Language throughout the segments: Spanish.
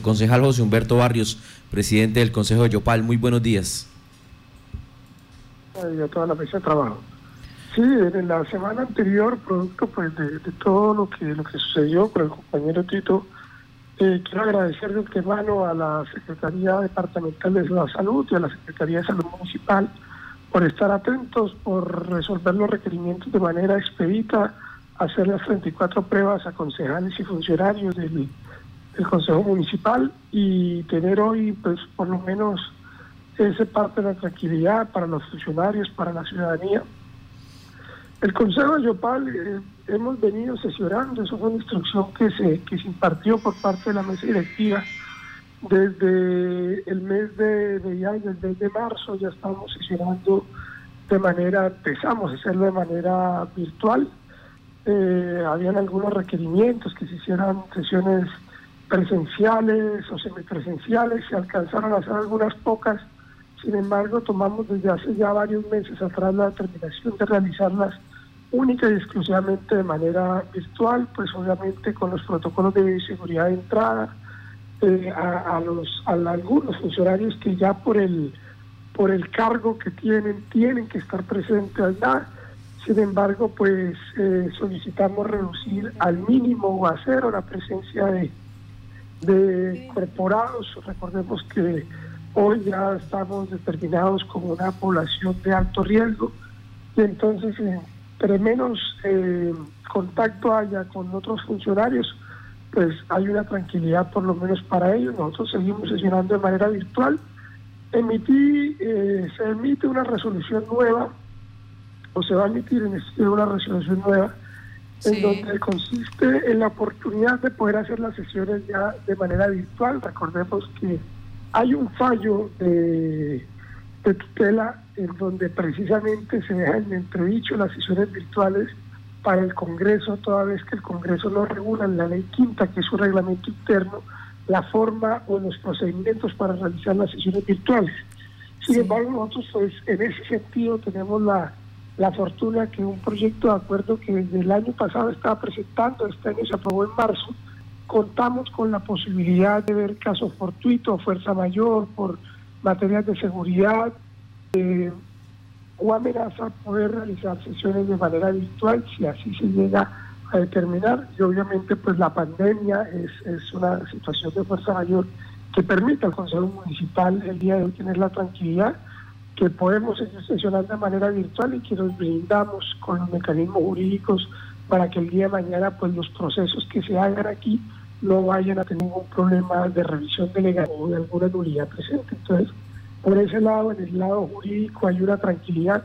Concejal José Humberto Barrios, presidente del Consejo de Yopal, muy buenos días. Y a toda la mesa de trabajo. Sí, en la semana anterior, producto pues de, todo lo que lo que sucedió con el compañero Tito, eh, quiero agradecer de antemano a la Secretaría Departamental de la Salud y a la Secretaría de Salud Municipal por estar atentos, por resolver los requerimientos de manera expedita, hacer las 34 pruebas a concejales y funcionarios del, del Consejo Municipal y tener hoy, pues, por lo menos ese parte de la tranquilidad para los funcionarios, para la ciudadanía. El Consejo de Yopal eh, hemos venido sesionando, eso fue una instrucción que se, que se impartió por parte de la mesa directiva desde el mes de, de ya, desde el de marzo ya estamos sesionando de manera, empezamos a hacerlo de manera virtual. Eh, habían algunos requerimientos que se hicieran sesiones presenciales o semipresenciales, se alcanzaron a hacer algunas pocas, sin embargo tomamos desde hace ya varios meses atrás la determinación de realizarlas única y exclusivamente de manera virtual, pues obviamente con los protocolos de seguridad de entrada, eh, a, los algunos funcionarios que ya por el por el cargo que tienen tienen que estar presentes allá sin embargo pues eh, solicitamos reducir al mínimo o a cero la presencia de de corporados recordemos que hoy ya estamos determinados como una población de alto riesgo y entonces entre menos eh, contacto haya con otros funcionarios pues hay una tranquilidad por lo menos para ellos. Nosotros seguimos sesionando de manera virtual. Emití, eh, se emite una resolución nueva, o se va a emitir en este una resolución nueva, en donde consiste en la oportunidad de poder hacer las sesiones ya de manera virtual. Recordemos que hay un fallo de, de tutela en donde precisamente se dejan en entredicho las sesiones virtuales para el Congreso, toda vez que el Congreso no regula en la ley quinta, que es su reglamento interno, la forma o los procedimientos para realizar las sesiones virtuales. Sin embargo, nosotros pues, en ese sentido tenemos la, la fortuna que un proyecto de acuerdo que desde el año pasado estaba presentando, este año se aprobó en marzo, contamos con la posibilidad de ver casos fortuitos, fuerza mayor, por materias de seguridad, eh, o amenaza poder realizar sesiones de manera virtual si así se llega a determinar. Y obviamente pues la pandemia es, es una situación de fuerza mayor que permite al Consejo Municipal el día de hoy tener la tranquilidad que podemos sesionar de manera virtual y que nos brindamos con los mecanismos jurídicos para que el día de mañana pues los procesos que se hagan aquí no vayan a tener ningún problema de revisión delegada o de alguna nulidad presente. Entonces, por ese lado, en el lado jurídico, hay una tranquilidad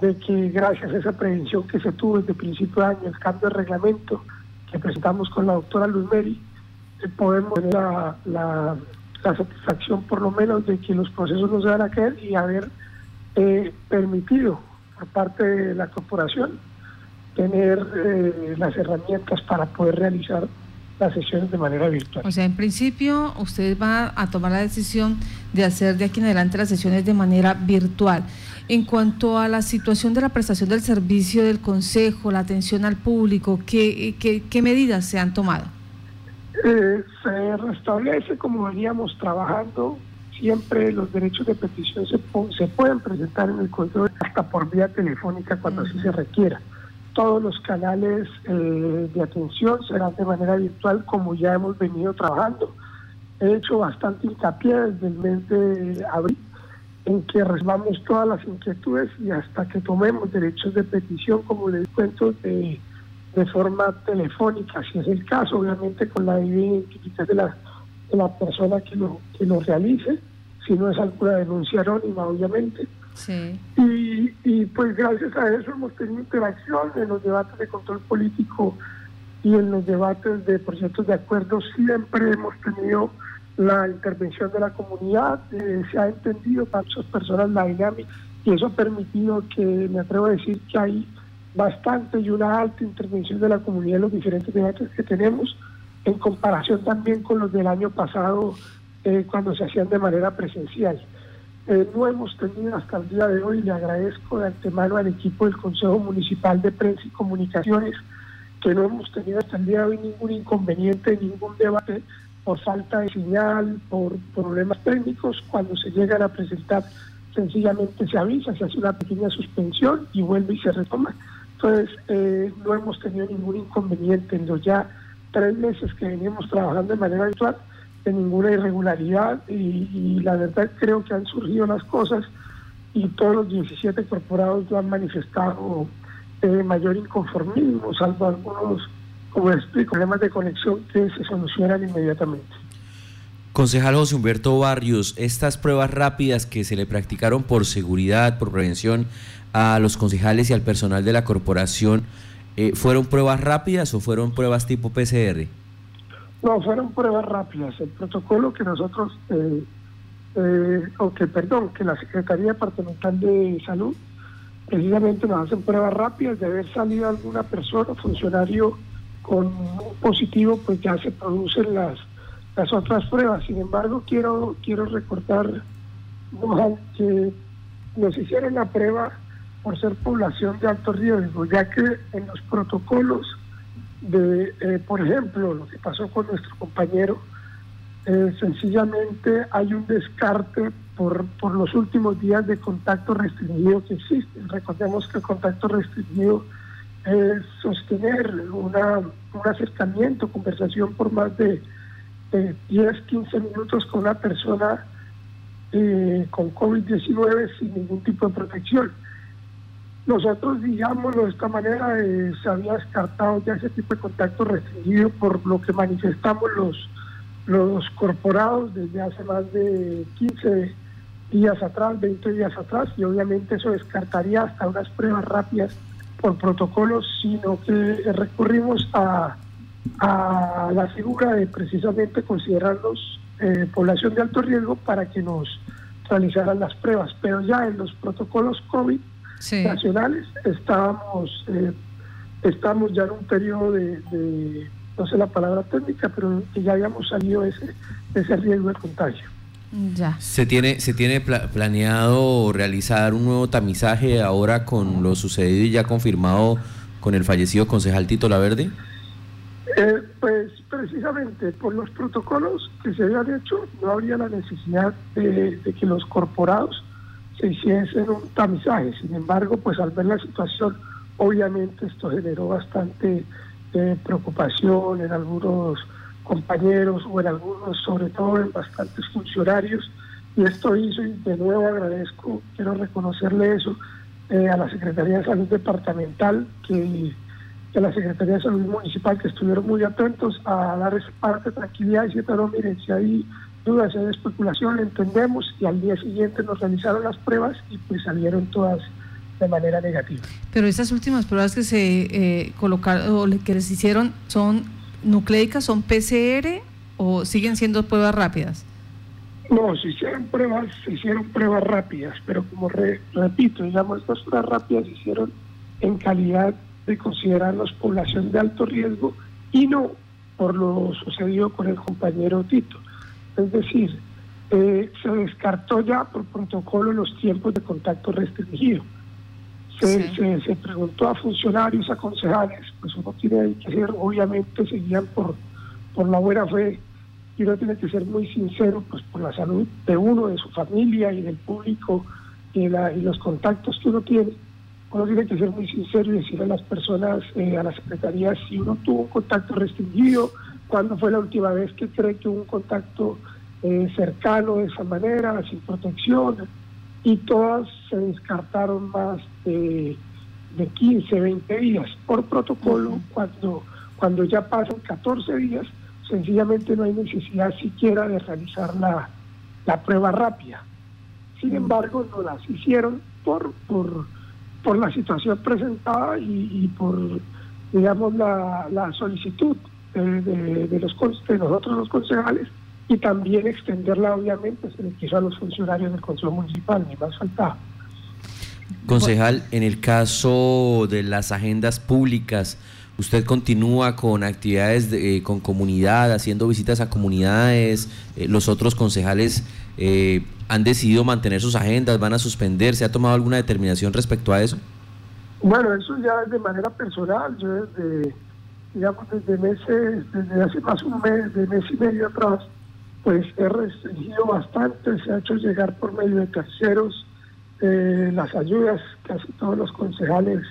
de que gracias a esa prevención que se tuvo desde principio de año, el cambio de reglamento que presentamos con la doctora Luz Meri, eh, podemos tener la, satisfacción por lo menos de que los procesos no se van a caer y haber eh, permitido por parte de la corporación tener eh, las herramientas para poder realizar las sesiones de manera virtual. O sea, en principio usted va a tomar la decisión de hacer de aquí en adelante las sesiones de manera virtual. En cuanto a la situación de la prestación del servicio del Consejo, la atención al público, ¿qué, qué, medidas se han tomado? Eh, se restablece como veníamos trabajando. Siempre los derechos de petición se, se pueden presentar en el Consejo hasta por vía telefónica cuando así se requiera todos los canales eh, de atención serán de manera virtual como ya hemos venido trabajando. He hecho bastante hincapié desde el mes de abril en que recibamos todas las inquietudes y hasta que tomemos derechos de petición, como les cuento, de, de forma telefónica, si es el caso, obviamente con la identificación de la, de la persona que lo, que lo realice, si no es alguna denuncia anónima, obviamente. Y, y pues gracias a eso hemos tenido interacción en los debates de control político y en los debates de proyectos de acuerdo. Siempre hemos tenido la intervención de la comunidad, eh, se ha entendido para muchas personas la dinámica y eso ha permitido que, me atrevo a decir que hay bastante y una alta intervención de la comunidad en los diferentes debates que tenemos, en comparación también con los del año pasado eh, cuando se hacían de manera presencial. Eh, no hemos tenido hasta el día de hoy, le agradezco de antemano al equipo del Consejo Municipal de Prensa y Comunicaciones, que no hemos tenido hasta el día de hoy ningún inconveniente, ningún debate por falta de señal, por problemas técnicos, cuando se llegan a presentar sencillamente se avisa, se hace una pequeña suspensión y vuelve y se retoma. Entonces, eh, no hemos tenido ningún inconveniente en los ya tres meses que venimos trabajando de manera habitual, de ninguna irregularidad y, la verdad creo que han surgido las cosas y todos los 17 corporados lo han manifestado de mayor inconformismo, salvo algunos, como explico, problemas de conexión que se solucionan inmediatamente. Concejal José Humberto Barrios, estas pruebas rápidas que se le practicaron por seguridad, por prevención a los concejales y al personal de la corporación, eh, ¿fueron pruebas rápidas o fueron pruebas tipo PCR? No, fueron pruebas rápidas. El protocolo que nosotros, eh, eh, o que, perdón, que la Secretaría Departamental de Salud precisamente nos hacen pruebas rápidas de haber salido alguna persona, funcionario con positivo, pues ya se producen las las otras pruebas. Sin embargo, quiero quiero recordar que nos hicieron la prueba por ser población de alto riesgo, ya que en los protocolos de, eh, por ejemplo, lo que pasó con nuestro compañero, eh, sencillamente hay un descarte por, por los últimos días de contacto restringido que existe. Recordemos que el contacto restringido es sostener una, un acercamiento, conversación por más de 10, 15 minutos con una persona eh, con COVID-19 sin ningún tipo de protección. Nosotros, digámoslo de esta manera, eh, se había descartado ya ese tipo de contacto restringido por lo que manifestamos los, los corporados desde hace más de 15 días atrás, 20 días atrás, y obviamente eso descartaría hasta unas pruebas rápidas por protocolos, sino que recurrimos a a la figura de precisamente considerarlos eh, población de alto riesgo para que nos realizaran las pruebas. Pero ya en los protocolos COVID nacionales estábamos, eh, estamos ya en un periodo de, no sé la palabra técnica, pero que ya habíamos salido de ese, ese riesgo de contagio. Ya. ¿Se tiene, se tiene planeado realizar un nuevo tamizaje ahora con lo sucedido y ya confirmado con el fallecido concejal Tito Laverde? Eh, pues precisamente por los protocolos que se habían hecho no habría la necesidad de, que los corporados se hiciesen un tamizaje. Sin embargo, pues al ver la situación, obviamente esto generó bastante eh, preocupación en algunos compañeros o en algunos, sobre todo en bastantes funcionarios. Y esto hizo, y de nuevo agradezco, quiero reconocerle eso eh, a la Secretaría de Salud Departamental que de la Secretaría de Salud Municipal que estuvieron muy atentos a dar esa parte de tranquilidad y pero miren, si hay dudas, si hay especulación, entendemos y al día siguiente nos realizaron las pruebas y pues salieron todas de manera negativa. Pero esas últimas pruebas que se eh, colocaron o que les hicieron son nucleicas, son PCR o siguen siendo pruebas rápidas? No, se hicieron pruebas, se hicieron pruebas rápidas, pero como repito, digamos, estas pruebas rápidas se hicieron en calidad de considerarlos población de alto riesgo y no por lo sucedido con el compañero Tito. Es decir, eh, se descartó ya por protocolo los tiempos de contacto restringido. Se, se, preguntó a funcionarios, a concejales, pues uno tiene que ser, obviamente seguían por, por la buena fe y uno tiene que ser muy sincero pues por la salud de uno, de su familia y del público y, la, y los contactos que uno tiene uno tiene que ser muy sincero y decir a las personas, eh, a la Secretaría, si uno tuvo un contacto restringido, cuándo fue la última vez que cree que hubo un contacto eh, cercano de esa manera, sin protección, y todas se descartaron más de, de 15, 20 días. Por protocolo, cuando, cuando ya pasan 14 días, sencillamente no hay necesidad siquiera de realizar la, la prueba rápida. Sin embargo, no las hicieron por... por por la situación presentada y, por, digamos, la, la solicitud de, los, de nosotros los concejales y también extenderla, obviamente, se le quiso a los funcionarios del Consejo Municipal, ni más faltaba. Concejal, en el caso de las agendas públicas, ¿usted continúa con actividades eh, con comunidad, haciendo visitas a comunidades? Eh, ¿Los otros concejales eh, han decidido mantener sus agendas, van a suspender, ¿se ha tomado alguna determinación respecto a eso? Bueno, eso ya es de manera personal, yo desde, digamos, desde meses, desde hace más un mes, de mes y medio atrás, pues he restringido bastante, se ha hecho llegar por medio de terceros eh, las ayudas, casi todos los concejales,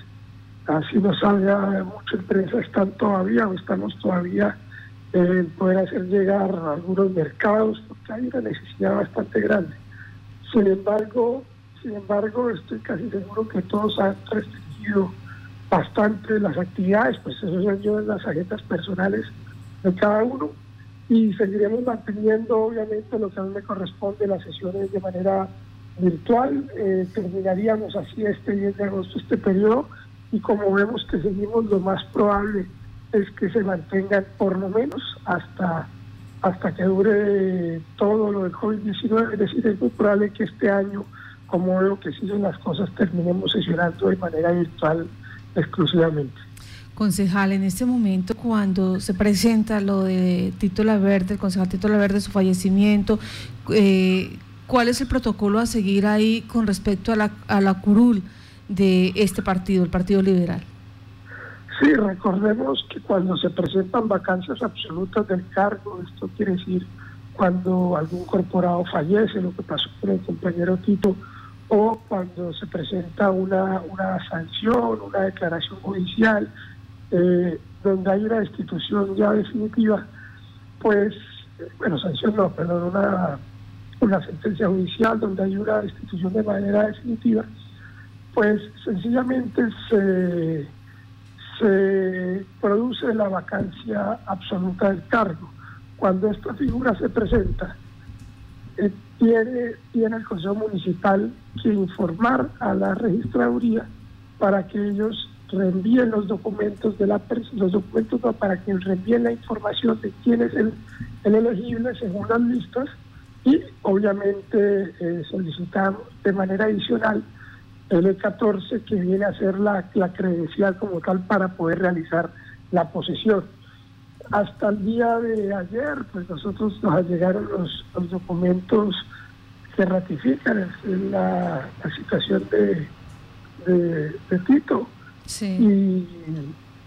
así no salga mucha empresa, están todavía o estamos todavía en poder hacer llegar a algunos mercados, porque hay una necesidad bastante grande. Sin embargo, sin embargo, estoy casi seguro que todos han restringido bastante las actividades, pues eso se ayuda en las agendas personales de cada uno y seguiremos manteniendo obviamente lo que a mí me corresponde las sesiones de manera virtual. Eh, terminaríamos así este 10 de agosto este periodo y como vemos que seguimos lo más probable es que se mantengan por lo menos hasta hasta que dure todo lo del COVID-19, es decir, es muy probable que este año, como veo que siguen las cosas, terminemos sesionando de manera virtual exclusivamente. Concejal, en este momento cuando se presenta lo de Tito Laverde, el concejal Tito Laverde, su fallecimiento, eh, ¿cuál es el protocolo a seguir ahí con respecto a la, a la curul de este partido, el Partido Liberal? Sí, recordemos que cuando se presentan vacancias absolutas del cargo, esto quiere decir cuando algún corporado fallece, lo que pasó con el compañero Tito, o cuando se presenta una, una sanción, una declaración judicial, eh, donde hay una destitución ya definitiva, pues, bueno, sanción no, perdón, una, una sentencia judicial donde hay una destitución de manera definitiva, pues sencillamente se, se produce la vacancia absoluta del cargo. Cuando esta figura se presenta, eh, tiene, tiene el Consejo Municipal que informar a la registraduría para que ellos reenvíen los documentos de la los documentos para que reenvíen la información de quién es el, elegible según las listas y obviamente eh, solicitamos de manera adicional el E14 que viene a ser la, la credencial como tal para poder realizar la posesión. Hasta el día de ayer, pues nosotros nos llegaron los, los documentos que ratifican la, la situación de, de Tito y,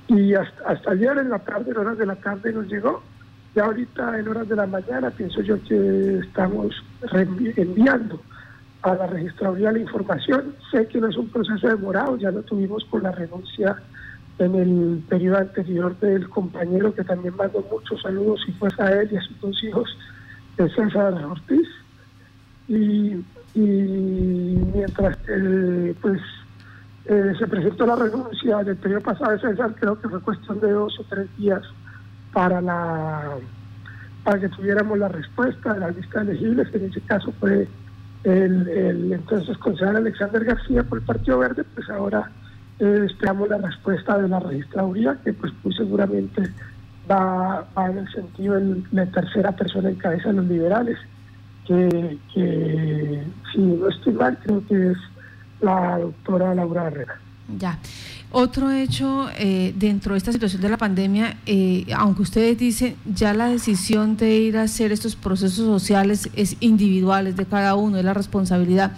y hasta, hasta, ayer en la tarde, en horas de la tarde nos llegó. Y ahorita en horas de la mañana pienso yo que estamos enviando a la registraduría la información. Sé que no es un proceso demorado, ya lo tuvimos con la renuncia en el periodo anterior del compañero que también mandó muchos saludos y fue a él y a sus dos hijos, de César Ortiz. Y, y mientras pues eh, se presentó la renuncia del periodo pasado de César, creo que fue cuestión de dos o tres días para la para que tuviéramos la respuesta de la lista elegibles, que en ese caso fue el, el entonces concejal Alexander García por el Partido Verde, pues ahora eh, esperamos la respuesta de la registraduría, que pues muy seguramente va, va en el sentido de la tercera persona en cabeza de los liberales, que, que si no estoy mal, creo que es la doctora Laura Herrera. Ya. Otro hecho eh, dentro de esta situación de la pandemia, eh, aunque ustedes dicen ya la decisión de ir a hacer estos procesos sociales es individual, es de cada uno, es la responsabilidad.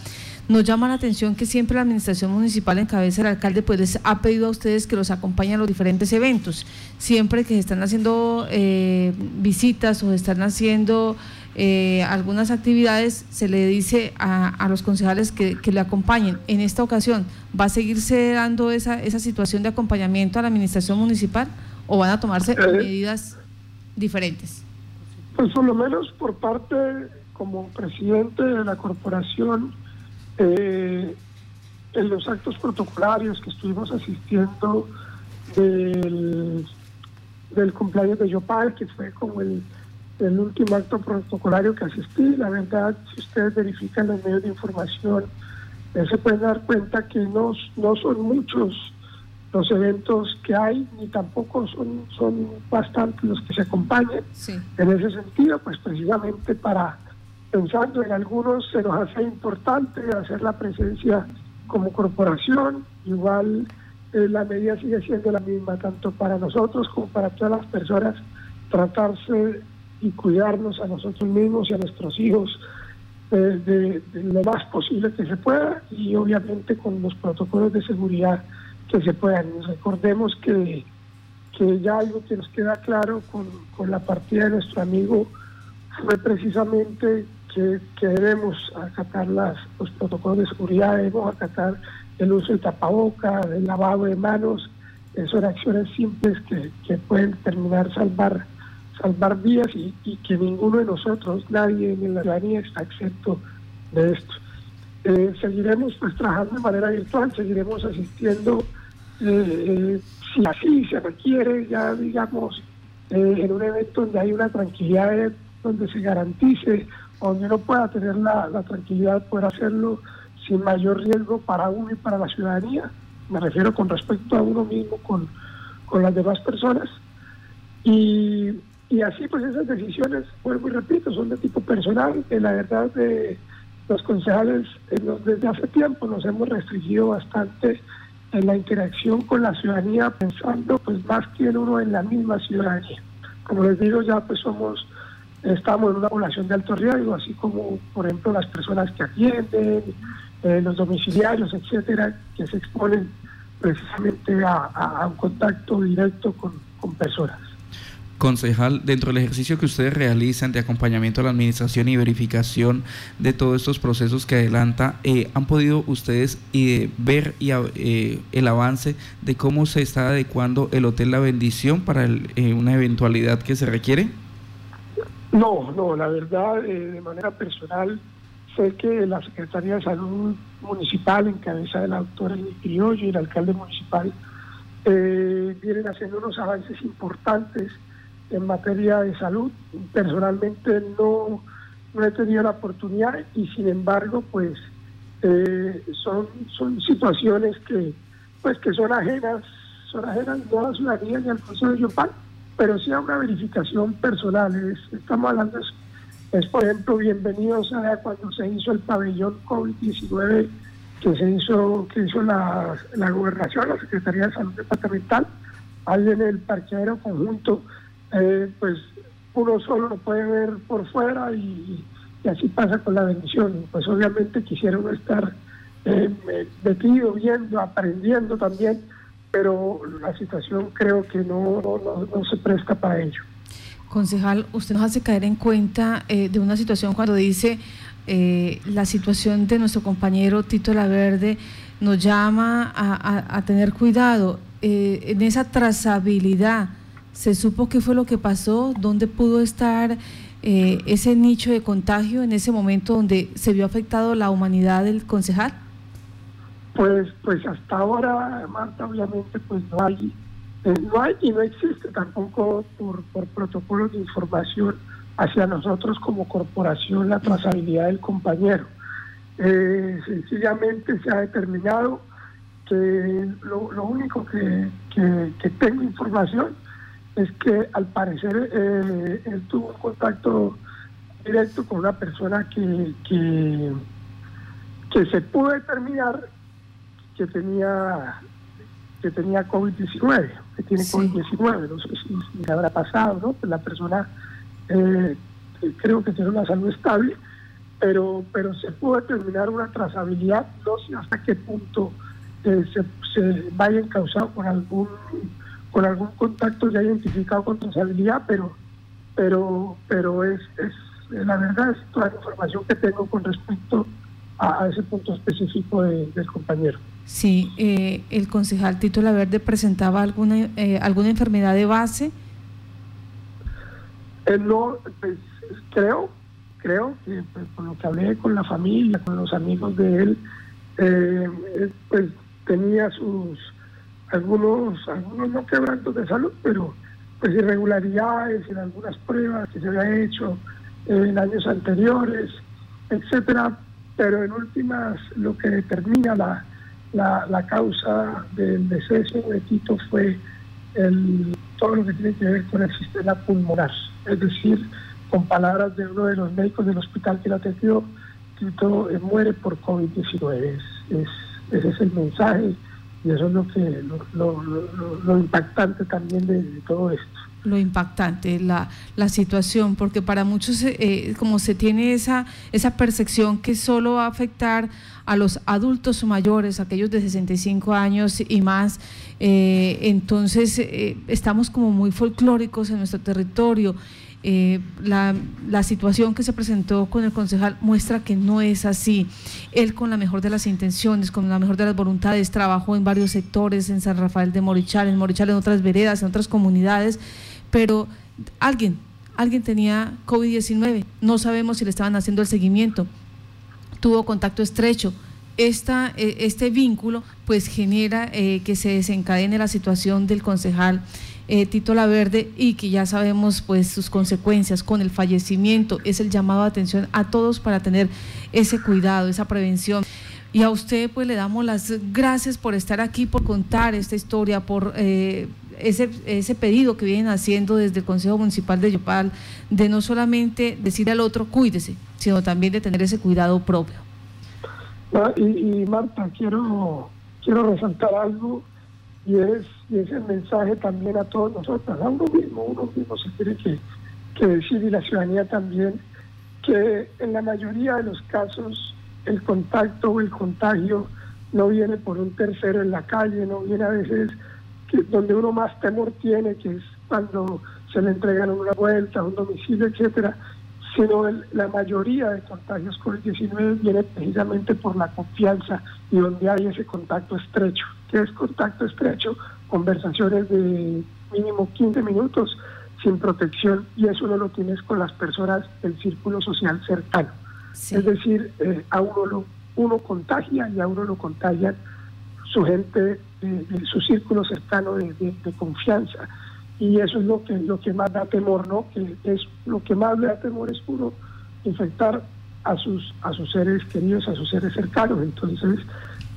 Nos llama la atención que siempre la administración municipal en cabeza del alcalde pues ha pedido a ustedes que los acompañen a los diferentes eventos. Siempre que se están haciendo eh, visitas o se están haciendo eh, algunas actividades, se le dice a, los concejales que, le acompañen. En esta ocasión, ¿va a seguirse dando esa, esa situación de acompañamiento a la administración municipal o van a tomarse eh, medidas diferentes? Pues por lo menos por parte, como presidente de la corporación, eh, en los actos protocolarios que estuvimos asistiendo del, del cumpleaños de Yopal, que fue como el el último acto protocolario que asistí. La verdad, si ustedes verifican los medios de información, eh, se pueden dar cuenta que no, no son muchos los eventos que hay, ni tampoco son, son bastantes los que se acompañan. En ese sentido, pues precisamente para, pensando en algunos, se nos hace importante hacer la presencia como corporación, igual eh, la medida sigue siendo la misma, tanto para nosotros como para todas las personas, tratarse y cuidarnos a nosotros mismos y a nuestros hijos eh, de, lo más posible que se pueda y obviamente con los protocolos de seguridad que se puedan. Recordemos que, que ya algo que nos queda claro con, la partida de nuestro amigo fue precisamente que, que debemos acatar las, los protocolos de seguridad, debemos acatar el uso del tapaboca, el lavado de manos, son acciones simples que pueden terminar salvar salvar vidas y, y, que ninguno de nosotros, nadie en la ciudadanía está exento de esto. Eh, seguiremos pues trabajando de manera virtual, seguiremos asistiendo eh, eh, si así se requiere, ya digamos, en un evento donde hay una tranquilidad, donde se garantice, donde uno pueda tener la, tranquilidad de poder hacerlo sin mayor riesgo para uno y para la ciudadanía. Me refiero con respecto a uno mismo, con, con las demás personas. Y, y así pues esas decisiones, vuelvo y repito, son de tipo personal, que la verdad de los concejales desde hace tiempo nos hemos restringido bastante en la interacción con la ciudadanía pensando pues más que en uno en la misma ciudadanía. Como les digo ya pues somos, estamos en una población de alto riesgo, así como por ejemplo las personas que atienden, eh, los domiciliarios, etcétera, que se exponen precisamente a, un contacto directo con personas. Concejal, dentro del ejercicio que ustedes realizan de acompañamiento a la administración y verificación de todos estos procesos que adelanta, eh, ¿han podido ustedes eh, ver y, eh, el avance de cómo se está adecuando el Hotel La Bendición para una eventualidad que se requiere? No, no, la verdad, de manera personal, sé que la Secretaría de Salud Municipal, en cabeza de la doctora Criollo y el alcalde municipal, vienen haciendo unos avances importantes en materia de salud. Personalmente no, no he tenido la oportunidad y sin embargo pues eh, son, son situaciones que pues que son ajenas, son ajenas no a la ciudadanía ni al Consejo de Yopal, pero sí a una verificación personal. estamos hablando, es, por ejemplo, bienvenidos a cuando se hizo el pabellón COVID-19 que se hizo, que hizo la, la gobernación, la Secretaría de Salud Departamental, ahí en el parqueadero conjunto eh, pues uno solo lo puede ver por fuera y, así pasa con la bendición. Pues obviamente quisiera uno estar eh, metido, viendo, aprendiendo también, pero la situación creo que no, no, se presta para ello. Concejal, usted nos hace caer en cuenta eh, de una situación cuando dice la situación de nuestro compañero Tito Laverde nos llama a, a tener cuidado en esa trazabilidad ¿Se supo qué fue lo que pasó? ¿Dónde pudo estar eh, ese nicho de contagio en ese momento donde se vio afectado la humanidad del concejal? Pues, pues hasta ahora, Marta, obviamente, pues no hay, eh, no hay y no existe tampoco por, por protocolos de información hacia nosotros como corporación la trazabilidad del compañero. Eh, sencillamente se ha determinado que lo, único que, que tengo información es que al parecer eh, él tuvo un contacto directo con una persona que, que, se pudo determinar que tenía que tenía COVID-19, que tiene COVID-19, no sé si, le habrá pasado, ¿no? Pues la persona eh, creo que tiene una salud estable, pero, pero se pudo determinar una trazabilidad, no sé hasta qué punto eh, se, se vaya encausado con algún con algún contacto ya identificado con trazabilidad, pero, pero, pero es, es la verdad es toda la información que tengo con respecto a, ese punto específico del compañero. Sí, eh, el concejal Tito Laverde presentaba alguna eh, alguna enfermedad de base. Eh, no, pues, creo, creo que pues, con lo que hablé con la familia, con los amigos de él, pues tenía sus algunos, algunos no quebrantos de salud, pero pues irregularidades en algunas pruebas que se había hecho en años anteriores, etcétera, pero en últimas lo que determina la, la, causa del deceso de Tito fue el, todo lo que tiene que ver con el sistema pulmonar, es decir, con palabras de uno de los médicos del hospital que lo atendió, Tito muere por COVID-19. Es, ese es el mensaje y eso es lo que lo, lo, impactante también de, todo esto. lo impactante, la, la situación, porque para muchos, eh, como se tiene esa, esa percepción que solo va a afectar a los adultos mayores, aquellos de 65 años y más, eh, entonces eh, estamos como muy folclóricos en nuestro territorio. La, la, situación que se presentó con el concejal muestra que no es así. Él con la mejor de las intenciones, con la mejor de las voluntades, trabajó en varios sectores, en San Rafael de Morichal, en Morichal, en otras veredas, en otras comunidades, pero alguien, alguien tenía COVID-19, no sabemos si le estaban haciendo el seguimiento, tuvo contacto estrecho. Eh, este vínculo pues genera eh, que se desencadene la situación del concejal eh, Tito Laverde y que ya sabemos pues sus consecuencias con el fallecimiento. Es el llamado de atención a todos para tener ese cuidado, esa prevención. Y a usted pues le damos las gracias por estar aquí, por contar esta historia, por ese, ese pedido que vienen haciendo desde el Consejo Municipal de Yopal, de no solamente decir al otro cuídese, sino también de tener ese cuidado propio. Ah, y, Marta, quiero, quiero resaltar algo y es, y es el mensaje también a todos nosotros, a uno mismo, uno mismo se tiene que, que decir y la ciudadanía también, que en la mayoría de los casos el contacto o el contagio no viene por un tercero en la calle, no viene a veces donde uno más temor tiene, que es cuando se le entregan una vuelta, un domicilio, etcétera, sino la mayoría de contagios COVID-19 viene precisamente por la confianza y donde hay ese contacto estrecho. ¿Qué es contacto estrecho? Conversaciones de mínimo 15 minutos sin protección y eso no lo tienes con las personas del círculo social cercano. Es decir, eh, a uno lo, uno contagia y a uno lo contagian su gente, de, su círculo cercano de, confianza. Y eso es lo que, lo que más da temor, ¿no? Que es lo que más le da temor es puro infectar a sus, a sus seres queridos, a sus seres cercanos. Entonces,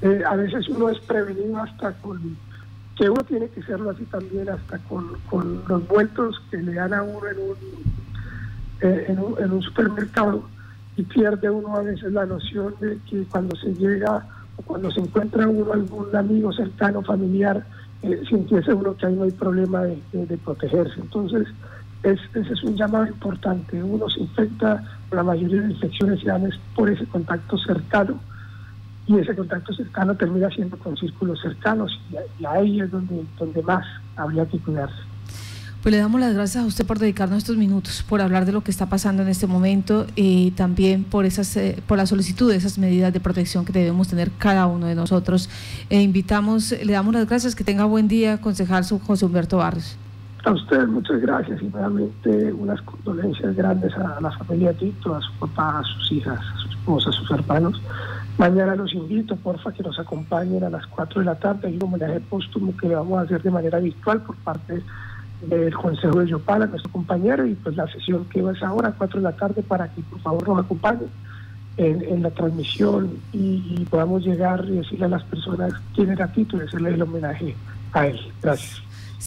eh, a veces uno es prevenido hasta con, que uno tiene que serlo así también, hasta con, los vueltos que le dan a uno en un, eh, en un, en un supermercado y pierde uno a veces la noción de que cuando se llega cuando se encuentra uno algún amigo cercano, familiar, eh, sintiese uno que ahí no hay problema de, protegerse. Entonces, ese es un llamado importante. Uno se infecta, la mayoría de infecciones se dan por ese contacto cercano y ese contacto cercano termina siendo con círculos cercanos y, ahí es donde, donde más habría que cuidarse. Pues le damos las gracias a usted por dedicarnos estos minutos, por hablar de lo que está pasando en este momento y también por esas, eh, por la solicitud de esas medidas de protección que debemos tener cada uno de nosotros. E invitamos, le damos las gracias, que tenga buen día, concejal José Humberto Barrios. A usted muchas gracias y realmente unas condolencias grandes a la familia Tito, a su papá, a sus hijas, a su esposa, a sus hermanos. Mañana los invito, porfa, que nos acompañen a las 4 de la tarde. Hay un homenaje póstumo que vamos a hacer de manera virtual por parte de del Consejo de Yopala, nuestro compañero, y pues la sesión que va a ahora, a 4 de la tarde, para que por favor nos acompañen en, la transmisión y, podamos llegar y decirle a las personas quién era Tito y hacerle el homenaje a él. Gracias.